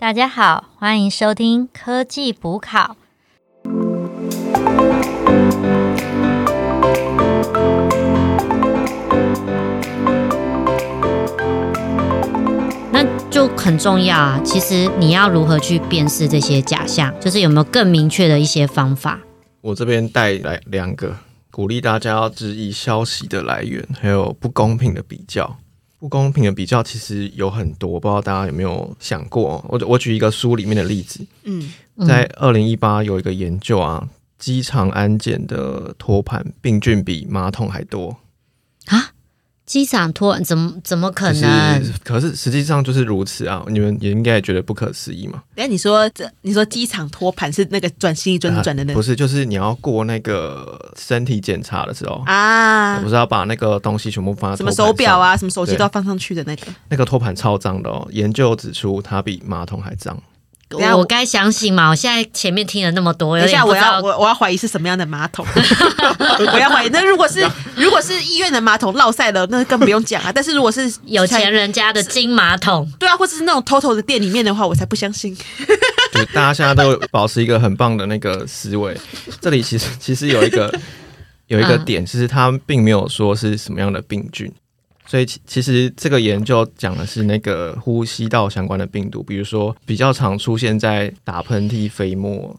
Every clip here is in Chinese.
大家好，欢迎收听科技补考。那就很重要啊！其实你要如何去辨识这些假象，就是有没有更明确的一些方法？我这边带来两个，鼓励大家要质疑消息的来源，还有不公平的比较。不公平的比较其实有很多，不知道大家有没有想过？我我举一个书里面的例子，嗯，在二零一八有一个研究啊，机场安检的托盘病菌比马桶还多。啊，机场托怎么怎么可可能？是可是实际上就是如此啊！你们也应该也觉得不可思议嘛？哎，你说这，你说机场托盘是那个转心一转转的那个不是，就是你要过那个身体检查的时候，啊不？是要把那个东西全部放在什么？手表啊，什么手机都要放上去的那个。那个托盘超脏的哦。研究指出，它比马桶还脏。等一下我该相信吗？我现在前面听了那么多，有等一下，我要我我要怀疑是什么样的马桶，我要怀疑。那如果是如果是医院的马桶落塞了，那更不用讲啊。但是如果是有钱，人家的金马桶。对啊，或者是那种 TOTO 的店里面的话，我才不相信。就大家现在都保持一个很棒的那个思维。这里其实其实有一个有一个嗯点，其实它并没有说是什么样的病菌，所以其其实这个研究讲的是那个呼吸道相关的病毒，比如说比较常出现在打喷嚏、飞沫。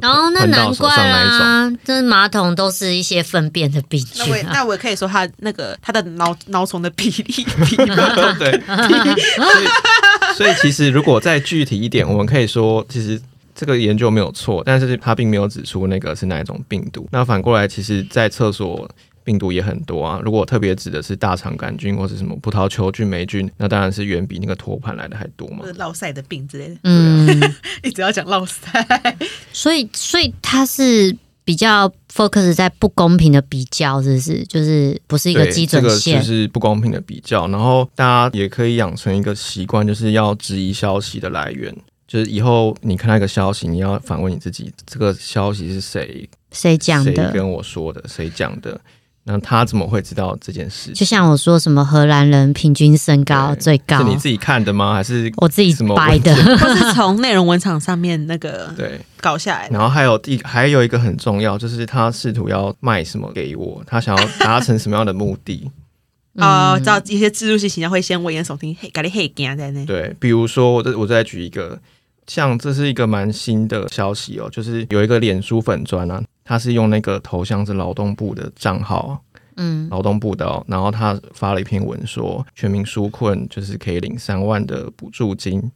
然后哦，那难怪上那一种，啊，这马桶都是一些粪便的病那我也菌啊。那我也可以说他那个他的脑脑虫的比例 比对，所以所以其实如果再具体一点，我们可以说，其实这个研究没有错，但是它并没有指出那个是哪一种病毒。那反过来，其实，在厕所病毒也很多啊。如果特别指的是大肠杆菌或是什么葡萄球菌、霉菌，那当然是远比那个托盘来的还多嘛就是落塞的病之类的，嗯，一直要讲落塞。所以所以它是比较 focus 在不公平的比较，是不是？就是不是一个对，基这个准线就。是不公平的比较。然后大家也可以养成一个习惯，就是要质疑消息的来源。就是以后你看到一个消息，你要反问你自己：这个消息是谁谁讲谁的？跟我说的？谁讲的？那他怎么会知道这件事？就像我说什么荷兰人平均身高最高是，你自己看的吗？还是我自己掰的。他 是从内容文场上面那个对？搞下来。然后还有第还有一个很重要，就是他试图要卖什么给我，他想要达成什么样的目的？哦，知道一些自助性形象会先危言耸听，嘿，搞你嘿惊在那。对，比如说我再我再举一个，像这是一个蛮新的消息哦，就是有一个脸书粉砖啊，他是用那个头像是劳动部的账号，嗯，劳动部的、哦，然后他发了一篇文说，全民纾困就是可以领三万的补助金，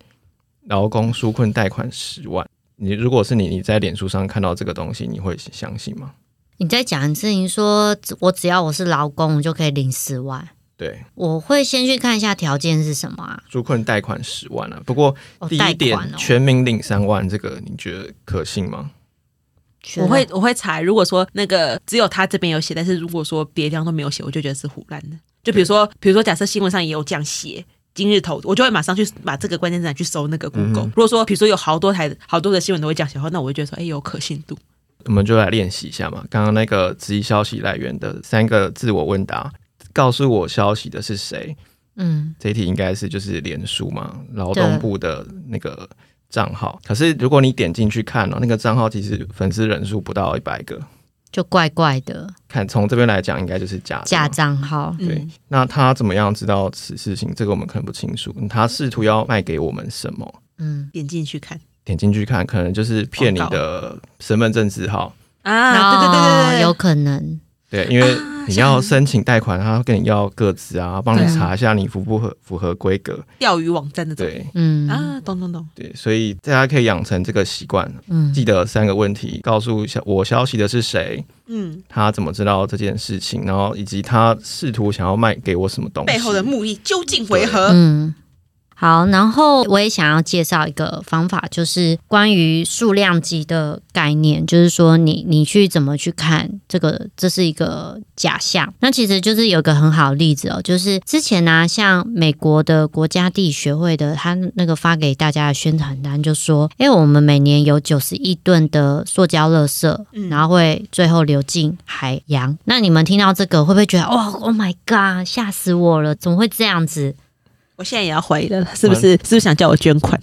劳工纾困贷款十万。你如果是你，你在脸书上看到这个东西，你会相信吗？你在讲事情说，我只要我是劳工，我就可以领十万。对，我会先去看一下条件是什么啊？纾困贷款十万啊。不过哦，第一点，全民领三万，这个你觉得可信吗？我会我会查，如果说那个只有他这边有写，但是如果说别的地方都没有写，我就觉得是胡乱的。就比如说，比如说假设新闻上也有这样写。今日头，我就会马上去把这个关键字拿去搜那个 Google、嗯如果说，比如说有好多台、好多的新闻都会这样写的话，那我会觉得说，哎、有可信度。我们就来练习一下嘛。刚刚那个质疑消息来源的三个自我问答，告诉我消息的是谁？嗯，这一题应该是就是脸书嘛，劳动部的那个账号。可是如果你点进去看哦，那个账号其实粉丝人数不到一百个。就怪怪的看从这边来讲，应该就是假假账号。对嗯，那他怎么样知道此事情？这个我们可能不清楚。他试图要卖给我们什么？嗯，点进去看点进去看，可能就是骗你的身份证字号。啊，对对对对对，哦有可能。对，因为啊你要申请贷款，他会跟你要个资啊，帮你查一下你符不合符合规格。钓鱼网站的。对嗯啊，懂懂懂。对，所以大家可以养成这个习惯，嗯，记得三个问题，告诉一下我消息的是谁，嗯，他怎么知道这件事情，然后以及他试图想要卖给我什么东西。背后的目的究竟为何？嗯，好，然后我也想要介绍一个方法，就是关于数量级的概念，就是说你你去怎么去看这个，这是一个假象。那其实就是有一个很好的例子哦，就是之前呢、像美国的国家地理学会的，他那个发给大家的宣传单就说，哎，我们每年有九十亿吨的塑胶垃圾，然后会最后流进海洋。那你们听到这个会不会觉得，哇，Oh my god，吓死我了，怎么会这样子？我现在也要怀疑了，是不是？是不是想叫我捐款？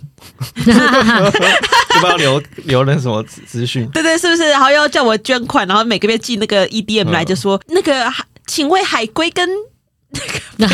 就不知道留留那什么资资讯。对对，是不是？然后要叫我捐款，然后每个月寄那个 EDM 来，嗯就说那个海请问海龟跟 那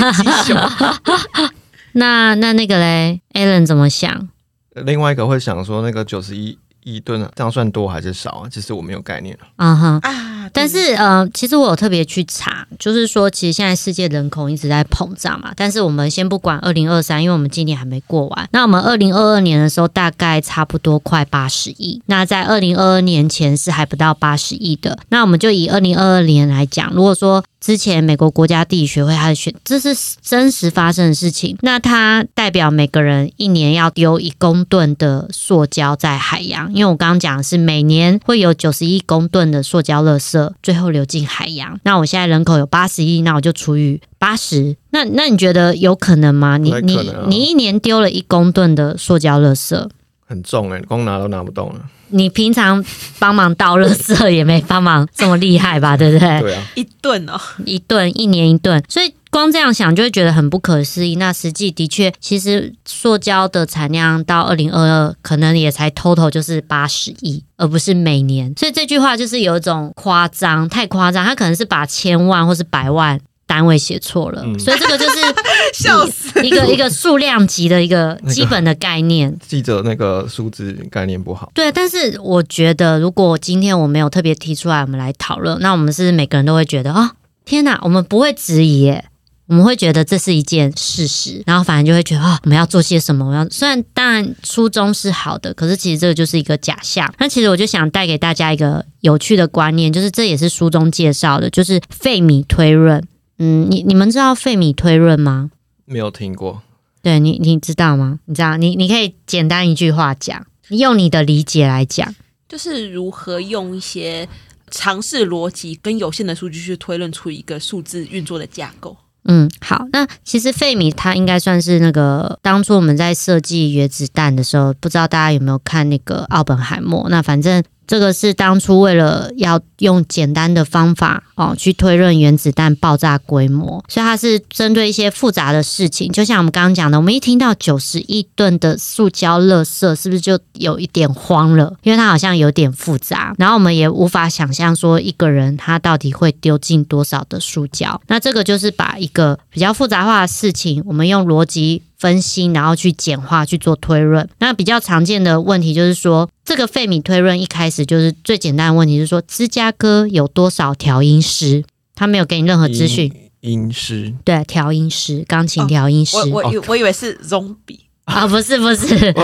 那那个嘞，Alan 怎么想？另外一个会想说，那个九十一亿吨啊，这样算多还是少啊？其实我没有概念。嗯哼。啊，但是呃，其实我有特别去查，就是说，其实现在世界人口一直在膨胀嘛。但是我们先不管二零二三，因为我们今年还没过完。那我们二零二二年的时候，大概差不多快八十亿。那在二零二二年前是还不到八十亿的。那我们就以二零二二年来讲，如果说之前美国国家地理学会它的选，这是真实发生的事情。那它代表每个人一年要丢一公吨的塑胶在海洋，因为我刚刚讲的是每年会有九十亿公吨的塑胶垃圾最后流进海洋。那我现在人口有八十亿，那我就除以八十。那那你觉得有可能吗？你你你一年丢了一公吨的塑胶垃圾，很重哎、光拿都拿不动了。你平常帮忙倒垃圾也没帮忙这么厉害吧？对不对？对啊，一顿哦，一顿一年一顿，所以光这样想就会觉得很不可思议。那实际的确，其实塑胶的产量到二零二二可能也才 total 就是八十亿，而不是每年。所以这句话就是有一种夸张，太夸张，他可能是把千万或是百万。单位写错了，嗯所以这个就是 笑死！一个一个数量级的一个基本的概念。记者那个数字概念不好。对，但是我觉得，如果今天我没有特别提出来，我们来讨论，那我们是不是每个人都会觉得啊、天哪，我们不会质疑耶。我们会觉得这是一件事实，然后反而就会觉得啊，我们要做些什么？我要虽然当然初衷是好的，可是其实这个就是一个假象。那其实我就想带给大家一个有趣的观念，就是这也是书中介绍的，就是费米推论。嗯，你你们知道费米推论吗？没有听过，对你你知道吗？你知道？你你可以简单一句话讲，用你的理解来讲。就是如何用一些尝试逻辑跟有限的数据去推论出一个数字运作的架构。嗯，好，那其实费米它应该算是那个当初我们在设计原子弹的时候，不知道大家有没有看那个奥本海默？那反正这个是当初为了要用简单的方法哦去推论原子弹爆炸规模，所以它是针对一些复杂的事情，就像我们刚刚讲的，我们一听到九十亿吨的塑胶垃圾，是不是就有一点慌了？因为它好像有点复杂，然后我们也无法想象说一个人他到底会丢进多少的塑胶。那这个就是把一个比较复杂化的事情，我们用逻辑分析，然后去简化去做推论。那比较常见的问题就是说，这个费米推论一开始就是最简单的问题，就是说芝加哥有多少调音师？他没有给你任何资讯。音音师对，调音师，钢琴调音师、我我以我以为是 zombie，啊，不是不是，我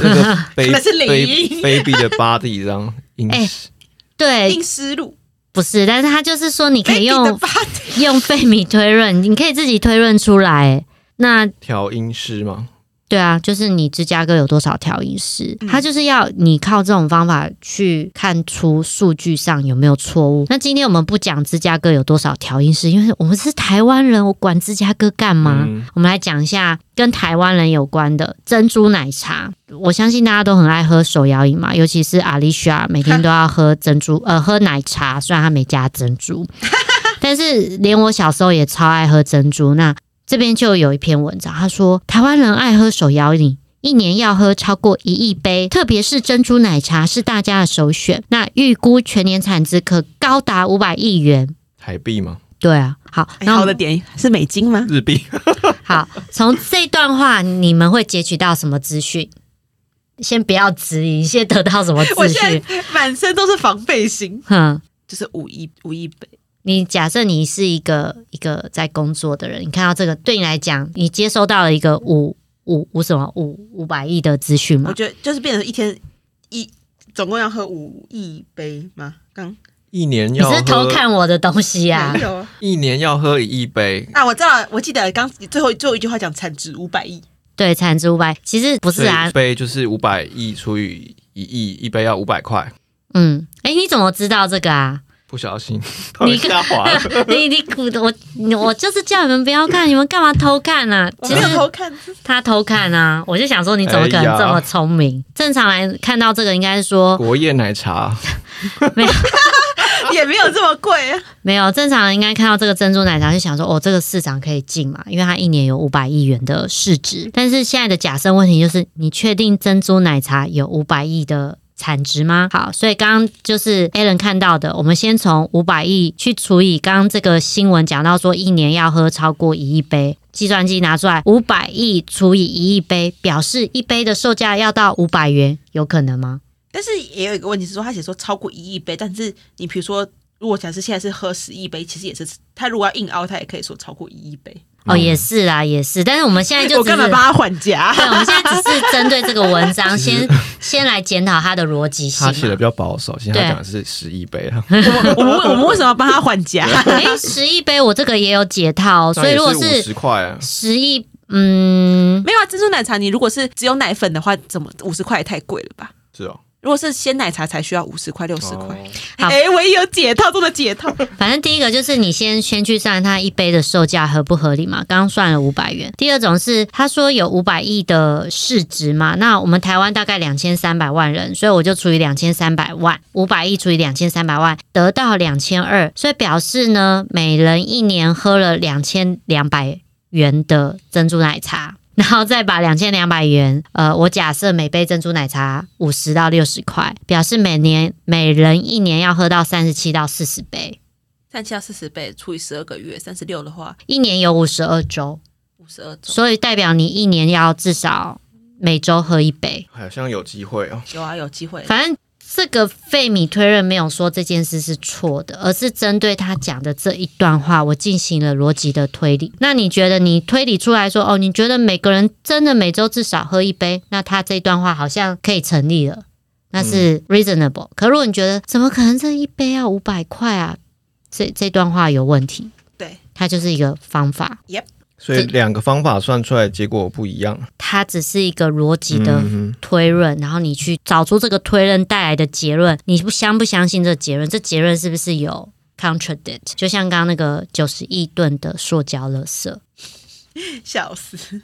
那个卑那是领音卑卑鄙的 body 这样音哎师，对硬，思路不是，但是他就是说你可以用用费米推论，你可以自己推论出来。那调音师吗，对啊，就是你芝加哥有多少调音师，嗯他就是要你靠这种方法去看出数据上有没有错误。那今天我们不讲芝加哥有多少调音师，因为我们是台湾人，我管芝加哥干嘛？嗯我们来讲一下跟台湾人有关的珍珠奶茶。我相信大家都很爱喝手摇饮嘛，尤其是阿丽莎，每天都要喝珍珠，呃，喝奶茶，虽然他没加珍珠，但是连我小时候也超爱喝珍珠。那这边就有一篇文章，他说台湾人爱喝手摇饮。一年要喝超过一亿杯，特别是珍珠奶茶是大家的首选。那预估全年产值可高达五百亿元。台币吗，对啊，好，哎那我的点是美金吗？日币 好，从这段话你们会截取到什么资讯？先不要质疑，先得到什么我资讯？现在满身都是防备心，哼，就是五亿五亿倍。你假设你是一个一个在工作的人，你看到这个，对你来讲，你接收到了一个五五五什么五五百亿的资讯吗？我觉得就是变成一天一总共要喝五亿杯吗？刚一年要你是偷看我的东西啊没？有啊一年要喝一亿杯，啊，我知道，我记得刚最后最后一句话讲产值五百亿，对，产值五百，其实不是啊一。杯就是五百亿除以一亿，一杯要五百块，嗯，哎，你怎么知道这个啊？不小心 突然下滑 了。你你我我就是叫你们不要看，你们干嘛偷看呢、啊？其实偷看，他偷看啊，我就想说你怎么可能这么聪明？正常来看到这个应该是说国宴奶茶，没有也没有这么贵啊。没有，正常人应该看到这个珍珠奶茶就想说，哦，这个市场可以进嘛，因为它一年有五百亿元的市值。但是现在的假设问题就是，你确定珍珠奶茶有五百亿的产值吗？好，所以刚刚就是 Alan 看到的，我们先从五百亿去除以刚刚这个新闻讲到说一年要喝超过一亿杯，计算机拿出来五百亿除以一亿杯，表示一杯的售价要到五百元，有可能吗？但是也有一个问题是说，他写说超过一亿杯，但是你比如说，如果假设现在是喝十亿杯，其实也是他如果要硬凹，他也可以说超过一亿杯。哦，也是啊，也是，但是我们现在就我干嘛帮他还价？对，我们现在只是针对这个文章，先先来检讨他的逻辑性嘛。他写的比较保守，其实他对讲的是十亿杯啊，我们我们我们为什么要帮他还价？哎，十亿杯我这个也有解套，所以如果五是十块啊，十亿，嗯，没有啊，珍珠奶茶你如果是只有奶粉的话，怎么五十块也太贵了吧？是哦，如果是鲜奶茶才需要五十块六十块。哦好哎、唯一有解套中的解套。反正第一个就是你先先去算它一杯的售价合不合理嘛，刚刚算了五百元。第二种是他说有五百亿的市值嘛，那我们台湾大概两千三百万人，所以我就除以两千三百万，五百亿除以两千三百万，得到两千二，所以表示呢，每人一年喝了两千两百元的珍珠奶茶。然后再把两千两百元，呃，我假设每杯珍珠奶茶五十到六十块，表示每年每人一年要喝到三十七到四十杯。三七到四十倍除以十二个月，三十六的话，一年有五十二周，五十二周。所以代表你一年要至少每周喝一杯。好像有机会哦。有啊，有机会。反正这个费米推论没有说这件事是错的，而是针对他讲的这一段话，我进行了逻辑的推理。那你觉得你推理出来说，哦，你觉得每个人真的每周至少喝一杯，那他这段话好像可以成立了，那是 reasonable。可如果你觉得怎么可能这一杯要五百块啊，这这段话有问题，对，它就是一个方法。所以两个方法算出来结果不一样。它只是一个逻辑的嗯推论，然后你去找出这个推论带来的结论，你不相不相信这结论？这结论是不是有 contradict？就像刚刚那个九十亿吨的塑胶垃圾，笑死！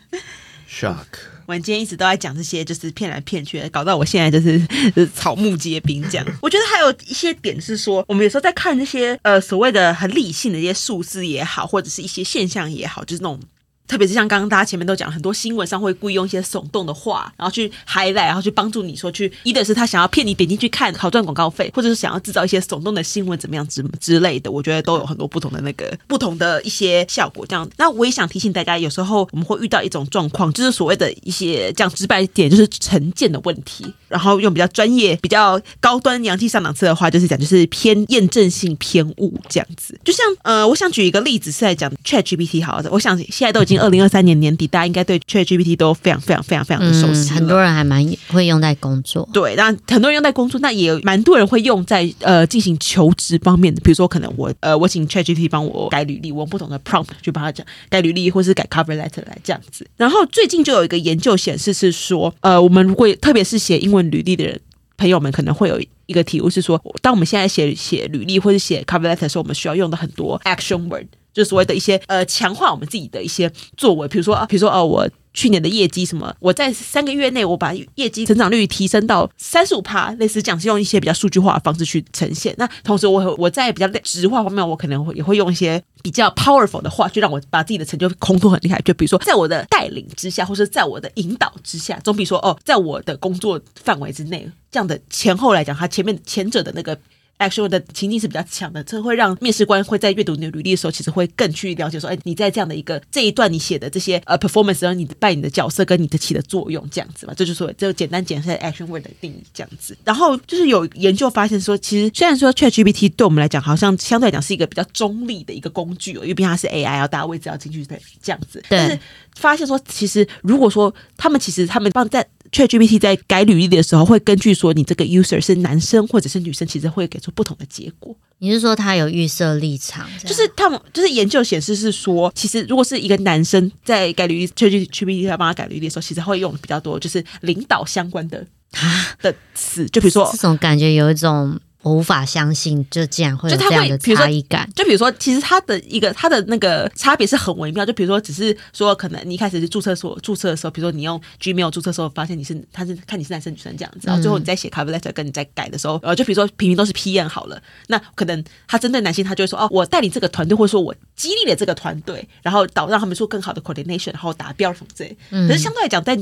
哼，shock。我们今天一直都在讲这些，就是骗来骗去的，搞到我现在就是 就是草木皆兵这样。我觉得还有一些点是说，我们有时候在看这些呃所谓的很理性的一些数字也好，或者是一些现象也好，就是那种。特别是像刚刚大家前面都讲，很多新闻上会故意用一些耸动的话，然后去 highlight，然后去帮助你说去，一的是他想要骗你点进去看，好赚广告费，或者是想要制造一些耸动的新闻，怎么样之之类的。我觉得都有很多不同的那个不同的一些效果。这样，那我也想提醒大家，有时候我们会遇到一种状况，就是所谓的一些讲直白一点，就是成见的问题。然后用比较专业、比较高端、洋气上档次的话，就是讲就是偏验证性偏误这样子。就像呃，我想举一个例子是在讲 Chat GPT 好的，我想现在都已经 二零二三年年底，大家应该对 Chat GPT 都非常非常非常非常的熟悉嗯，很多人还蛮会用在工作。对，那很多人用在工作，那也有蛮多人会用在呃进行求职方面的，比如说可能我呃我请 ChatGPT 帮我改履历，我用不同的 prompt 去帮他讲改履历，或是改 cover letter 来这样子。然后最近就有一个研究显示是说，呃，我们如果特别是写英文履历的人。朋友们可能会有一个体悟是说，当我们现在写写履历或者写 cover letter 的时候，我们需要用的很多 action word，就所谓的一些呃强化我们自己的一些作为，比如说啊，比如说哦、我去年的业绩什么，我在三个月内我把业绩成长率提升到三十五趴，类似这样是用一些比较数据化的方式去呈现。那同时我我在比较直化方面，我可能会也会用一些比较 powerful 的话，去让我把自己的成就烘托很厉害。就比如说在我的带领之下，或是在我的引导之下，总比说哦，在我的工作范围之内，这样的前后来讲，它前面前者的那个。Actual 的情境是比较强的，这会让面试官会在阅读你的履历的时候，其实会更去了解说，哎，你在这样的一个这一段你写的这些呃 performance，然后你扮演的角色跟你的起的作用这样子嘛，这就是说这个简单简单 action word 的定义这样子。然后就是有研究发现说，其实虽然说 ChatGPT 对我们来讲好像相对来讲是一个比较中立的一个工具哦，因为毕竟它是 AI，然后大家位置要进去的这样子，但是发现说，其实如果说他们其实他们放在 ChatGPT 在改履历的时候，会根据说你这个 user 是男生或者是女生，其实会给出不同的结果。你是说他有预设立场？就是他们就是研究显示是说，其实如果是一个男生在改履历，ChatGPT 在帮他改履历的时候，其实会用比较多就是领导相关的的词，就比如说这种感觉有一种。我无法相信，就竟然会有就他这样的差异感。就比如说，其实它的一个它的那个差别是很微妙。就比如说，只是说，可能你一开始是注册所注册的时候，比如说你用 Gmail 注册的时候，发现你是他是看你是男生女生这样子，然后最后你在写 cover letter 跟你在改的时候，呃，就比如说平平都是 PM 好了，那可能他针对男性，他就会说哦，我带领这个团队，或者说我激励了这个团队，然后导让他们做更好的 coordination，然后达标什么之类。可是相对来讲，在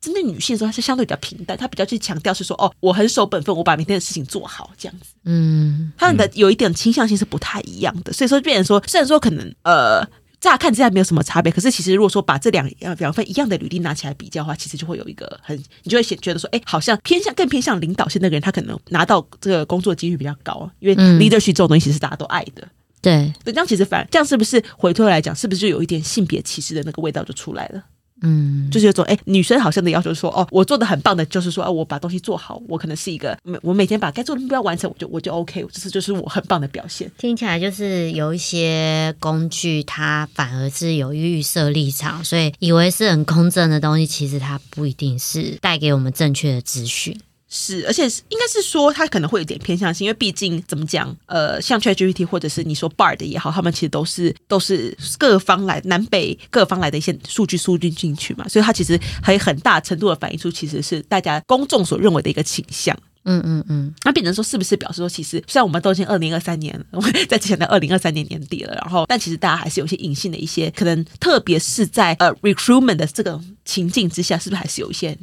针对女性的时候，它是相对比较平淡，它比较去强调是说哦，我很守本分，我把明天的事情做好这样子。嗯，他们的有一点倾向性是不太一样的，所以说变成说，虽然说可能呃。乍看之下没有什么差别，可是其实如果说把这两呃两份一样的履历拿起来比较的话，其实就会有一个很，你就会显觉得说，哎，好像偏向更偏向领导性那个人，他可能拿到这个工作的几率比较高，因为嗯 leadership 这种东西其实是大家都爱的。对，对，这样其实反而这样是不是回头来讲，是不是就有一点性别歧视的那个味道就出来了？嗯，就是有种哎、女生好像的要求说，哦，我做的很棒的，就是说，哦，我把东西做好，我可能是一个，我每天把该做的目标完成，我就我就 OK，这是就是我很棒的表现。听起来就是有一些工具，它反而是有预设立场，所以以为是很公正的东西，其实它不一定是带给我们正确的资讯。是，而且是应该是说，它可能会有点偏向性，因为毕竟怎么讲，呃，像 ChatGPT 或者是你说 Bard 也好，他们其实都是都是各方来南北各方来的一些数据输进进去嘛，所以它其实还有很大程度的反映出其实是大家公众所认为的一个倾向。嗯嗯嗯，那变成说，是不是表示说，其实虽然我们都已经二零二三年了，我 们在之前的二零二三年年底了，然后，但其实大家还是有些隐性的一些，可能特别是在呃 recruitment 的这个情境之下，是不是还是有一些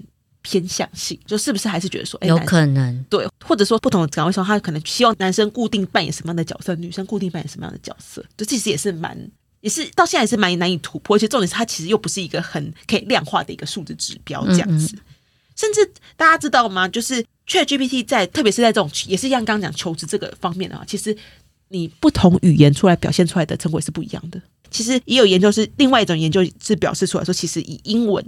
偏向性？就是不是还是觉得说，哎，有可能。对，或者说不同的岗位上，他可能希望男生固定扮演什么样的角色，女生固定扮演什么样的角色，就其实也是蛮。也是到现在也是蛮难以突破，而且重点是它其实又不是一个很可以量化的一个数字指标这样子。甚至大家知道吗？就是 ChatGPT 在特别是在这种也是像刚刚讲求职这个方面的话，其实你不同语言出来表现出来的成果也是不一样的。其实也有研究是另外一种研究是表示出来说，其实以英文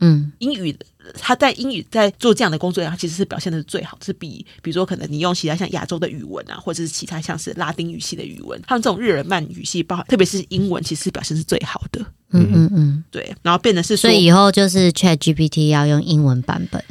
嗯英语，他在英语在做这样的工作，他其实是表现的是最好，是比比如说可能你用其他像亚洲的语文啊，或者是其他像是拉丁语系的语文，他们这种日耳曼语系，包含特别是英文，其实表现是最好的。嗯嗯嗯，对，然后变得是说所，以以后就是 Chat GPT 要用英文版本。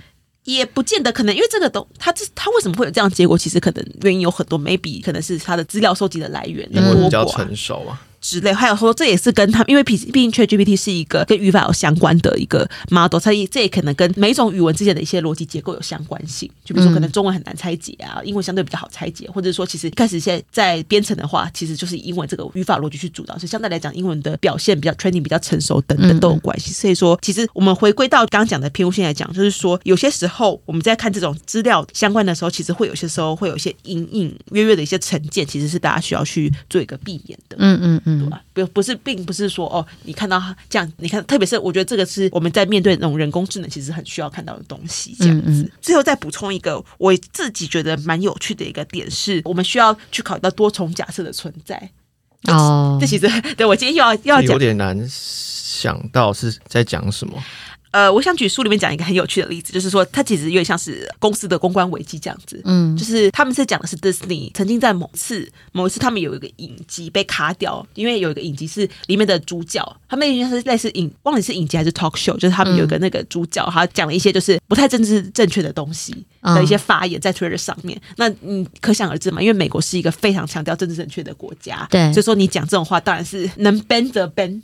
也不见得可能，因为这个都他这他为什么会有这样结果？其实可能原因有很多，maybe 可能是他的资料收集的来源英文比较成熟啊，之类，还有说这也是跟他们，因为毕毕竟 ChatGPT 是一个跟语法有相关的一个 model，所以这也可能跟每种语文之间的一些逻辑结构有相关性。就比如说，可能中文很难拆解啊，英文相对比较好拆解，或者说其实一开始现在在编程的话，其实就是以英文这个语法逻辑去主导，所以相对来讲，英文的表现比较 training 比较成熟等等都有关系。所以说，其实我们回归到刚刚讲的偏误性来讲，就是说有些时候我们在看这种资料相关的时候，其实会有些时候会有一些隐隐约约的一些成见，其实是大家需要去做一个避免的。嗯嗯嗯，对吧？不不是，并不是说哦，你看到他这样，你看，特别是我觉得这个是我们在面对那种人工智能，其实很需要看到的东西。这样子，嗯嗯最后再补充一个我自己觉得蛮有趣的一个点是，我们需要去考虑到多重假设的存在。哦这，其实对我今天又要又要有，点难想到是在讲什么。呃，我想举书里面讲一个很有趣的例子，就是说它其实有点像是公司的公关危机这样子。嗯就是他们是讲的是 Disney 曾经在某次某一次他们有一个影集被卡掉，因为有一个影集是里面的主角，他们应该是类似影忘了是影集还是 talk show，就是他们有一个那个主角，他讲了一些就是不太政治正确的东西的一些发言在 Twitter 上面。那你可想而知嘛，因为美国是一个非常强调政治正确的国家，对所以说你讲这种话当然是能 ban 则 ban，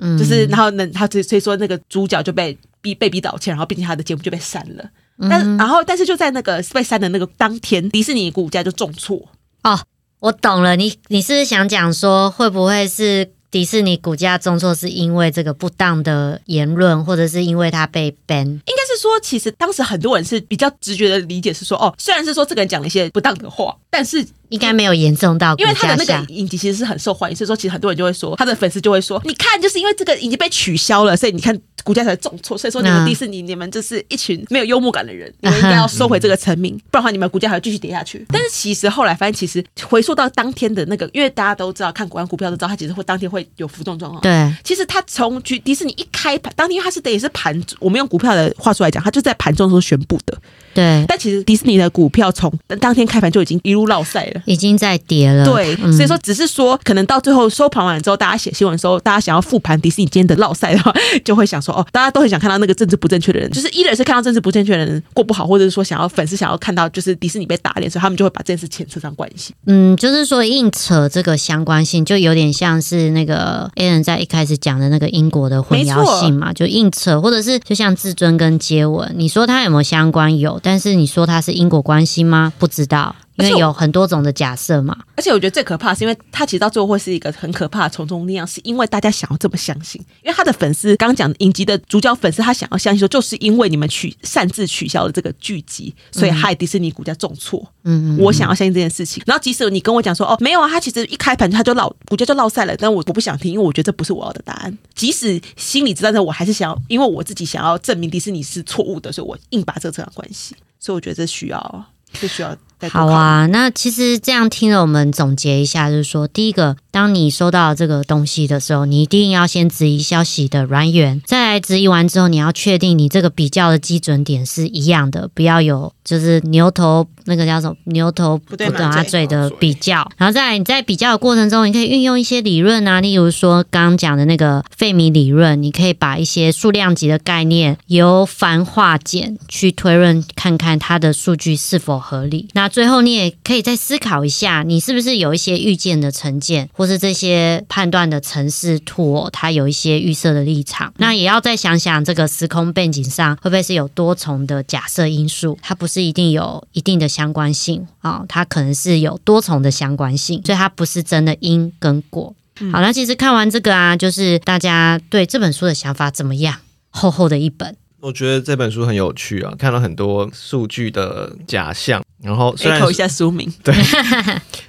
嗯，就是然后呢他所以所以说那个主角就被逼被逼道歉，然后并且他的节目就被删了。嗯但然后但是就在那个被删的那个当天，迪士尼股价就重挫。哦，我懂了，你你是不是想讲说，会不会是迪士尼股价重挫是因为这个不当的言论，或者是因为他被 ban？应该是说，其实当时很多人是比较直觉的理解是说，哦，虽然是说这个人讲了一些不当的话，但是应该没有严重到股因为他的那个。影集其实是很受欢迎，所以说其实很多人就会说，他的粉丝就会说，你看，就是因为这个已经被取消了，所以你看股价才重挫，所以说你们嗯迪士尼，你们就是一群没有幽默感的人，你们应该要收回这个成名，不然的话你们股价还要继续跌下去。但是其实后来发现，其实回溯到当天的那个，因为大家都知道看国安股票都知道，它其实会当天会有浮动状况。对，其实它从去迪士尼一开盘，当天它是等于是盘，我们用股票的话术来讲，它就在盘中的时候宣布的。对，但其实迪士尼的股票从当天开盘就已经一路乎落赛了。已经在跌了。对，嗯所以说只是说，可能到最后收盘完了之后，大家写新闻的时候，大家想要复盘迪士尼今天的落赛的话，就会想说，哦，大家都很想看到那个政治不正确的人，就是一人是看到政治不正确的人过不好，或者是说想要粉丝想要看到就是迪士尼被打脸，所以他们就会把这件事牵扯上关系。嗯，就是说硬扯这个相关性，就有点像是那个 A 人在一开始讲的那个英国的混淆性嘛，就硬扯，或者是就像至尊跟接吻，你说它有没有相关？有，但是你说它是因果关系吗？不知道，因为有很多种的假设嘛。而且我觉得最可怕是，因为他其实到最后会是一个很可怕的从众力量，是因为大家想要这么相信，因为他的粉丝刚刚讲的影集的主角粉丝，他想要相信说，就是因为你们取擅自取消了这个剧集，所以害迪士尼股价重挫。嗯嗯，我想要相信这件事情。然后即使你跟我讲说，哦，没有啊，他其实一开盘他就落股价就落赛了，但我我不想听，因为我觉得这不是我要的答案。即使心里知道，但我还是想要，因为我自己想要证明迪士尼是错误的，所以我硬把这个扯上关系。所以我觉得这需要，这需要。好啊，那其实这样听了，我们总结一下，就是说，第一个，当你收到这个东西的时候，你一定要先质疑消息的来源，再来质疑完之后，你要确定你这个比较的基准点是一样的，不要有就是牛头那个叫什么牛头不对马马嘴嘴的比较，然后再来你在比较的过程中，你可以运用一些理论啊，例如说刚刚讲的那个费米理论，你可以把一些数量级的概念由繁化简去推论，看看它的数据是否合理。那最后你也可以再思考一下，你是不是有一些预见的成见，或是这些判断的城市图哦，它有一些预设的立场。那也要再想想这个时空背景上会不会是有多重的假设因素，它不是一定有一定的相关性啊、它可能是有多重的相关性，所以它不是真的因跟果。好，那其实看完这个啊，就是大家对这本书的想法怎么样？厚厚的一本，我觉得这本书很有趣啊，看了很多数据的假象，然后虽然 echo 一下书名，对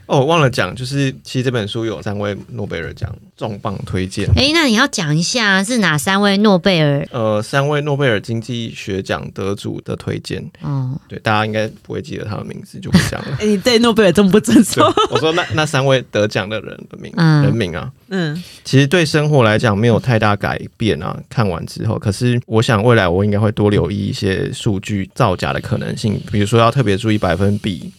哦，我忘了讲，就是其实这本书有三位诺贝尔奖重磅推荐，诶，那你要讲一下是哪三位诺贝尔？呃，三位诺贝尔经济学奖得主的推荐，哦，对，大家应该不会记得他的名字，就不讲了。哎、你对诺贝尔这么不尊对重？，我说那那三位得奖的人的名、嗯人名啊，嗯，其实对生活来讲没有太大改变啊。看完之后，可是我想未来我应该会多留意一些数据造假的可能性，比如说要特别注意百分比。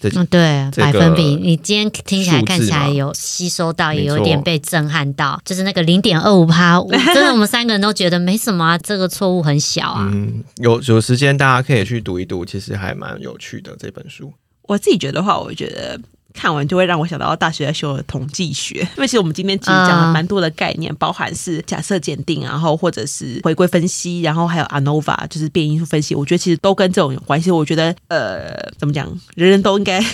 这嗯，对，这个百分比，你今天听起来看起来有吸收到，也有点被震撼到，就是那个零点二五趴，我 真的我们三个人都觉得没什么啊，这个错误很小啊。嗯，有有时间大家可以去读一读，其实还蛮有趣的这本书。我自己觉得话，我觉得。看完就会让我想到大学在修的统计学，因为其实我们今天其实讲了蛮多的概念，包含是假设检定，然后或者是回归分析，然后还有 ANOVA 就是变因素分析，我觉得其实都跟这种有关系。我觉得呃，怎么讲，人人都应该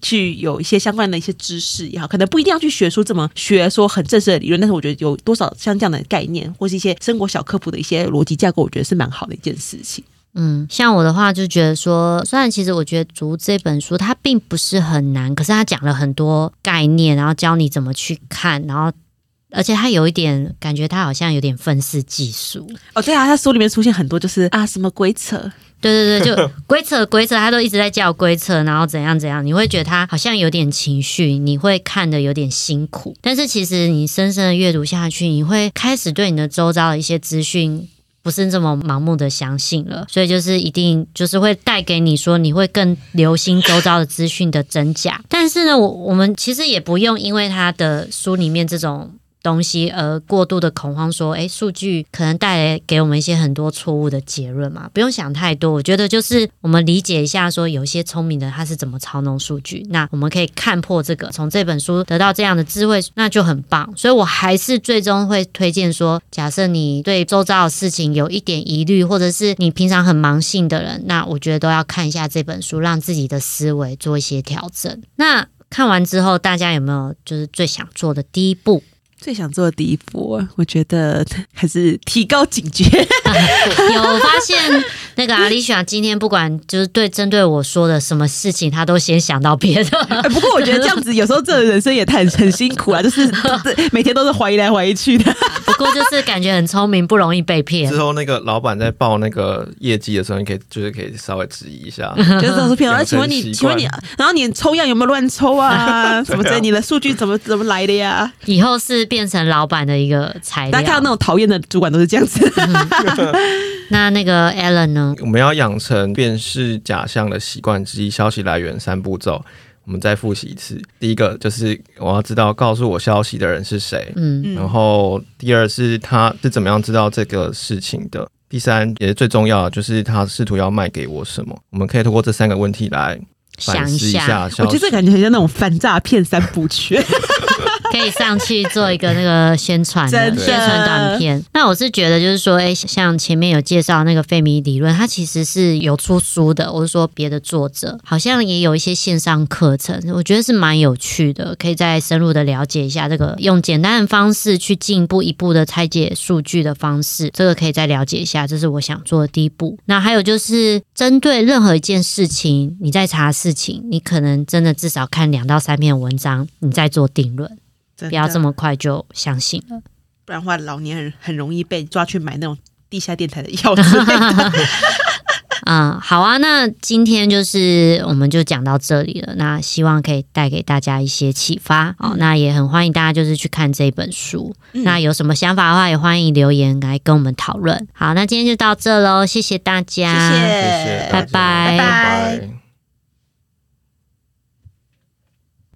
去有一些相关的一些知识也好，可能不一定要去学出这么学说很正式的理论，但是我觉得有多少像这样的概念，或是一些生活小科普的一些逻辑架构，我觉得是蛮好的一件事情。嗯，像我的话就觉得说，虽然其实我觉得读这本书它并不是很难，可是它讲了很多概念，然后教你怎么去看，然后而且它有一点感觉，它好像有点愤世嫉俗。哦，对啊，他书里面出现很多就是 啊什么规则，对对对，就规则规则，他都一直在叫规则，然后怎样怎样，你会觉得他好像有点情绪，你会看的有点辛苦。但是其实你深深的阅读下去，你会开始对你的周遭的一些资讯。不是这么盲目的相信了，所以就是一定就是会带给你说你会更留心周遭的资讯的真假。但是呢，我我们其实也不用因为他的书里面这种东西而过度的恐慌，说，诶，数据可能带来给我们一些很多错误的结论嘛，不用想太多。我觉得就是我们理解一下，说有些聪明的他是怎么操弄数据，那我们可以看破这个，从这本书得到这样的智慧，那就很棒。所以我还是最终会推荐说，假设你对周遭的事情有一点疑虑，或者是你平常很盲信的人，那我觉得都要看一下这本书，让自己的思维做一些调整。那看完之后，大家有没有就是最想做的第一步？最想做的第一步，我觉得还是提高警觉。有发现那个阿丽莎今天不管就是对针对我说的什么事情，她都先想到别的。哎不过我觉得这样子有时候这人生也太很辛苦啊，就是 每天都是怀疑来怀疑去的。不过就是感觉很聪明，不容易被骗之。后那个老板在报那个业绩的时候，你可以就是可以稍微质疑一下。就是这种骗我。请问你，请问你，然后你抽样有没有乱抽啊？什么之类？你的数据怎么怎么来的呀？以后是变成老板的一个材大家看到那。种讨厌的主管都是这样子。那那个 Alan 呢？我们要养成辨识假象的习惯之一，消息来源三步骤。我们再复习一次。第一个就是我要知道告诉我消息的人是谁，嗯嗯然后第二是他是怎么样知道这个事情的。第三也是最重要的，就是他试图要卖给我什么。我们可以通过这三个问题来反想一下。我觉得这感觉很像那种反诈骗三部曲。可以上去做一个那个宣传的宣传短片。那我是觉得就是说，哎、像前面有介绍那个费米理论，它其实是有出书的，我是说别的作者好像也有一些线上课程，我觉得是蛮有趣的，可以再深入的了解一下这个用简单的方式去进一步一步的拆解数据的方式，这个可以再了解一下，这是我想做的第一步。那还有就是针对任何一件事情，你在查事情，你可能真的至少看两到三篇文章，你再做定论。不要这，么快就相信了。不然的话老年人很容易被抓去买那种地下电台的药之类的。嗯，好啊，那今天就是我们就讲到这里了。那希望可以带给大家一些启发。哦，那也很欢迎大家就是去看这本书。嗯那有什么想法的话，也欢迎留言来跟我们讨论。好，那今天就到这喽，谢谢大家，谢谢拜拜拜拜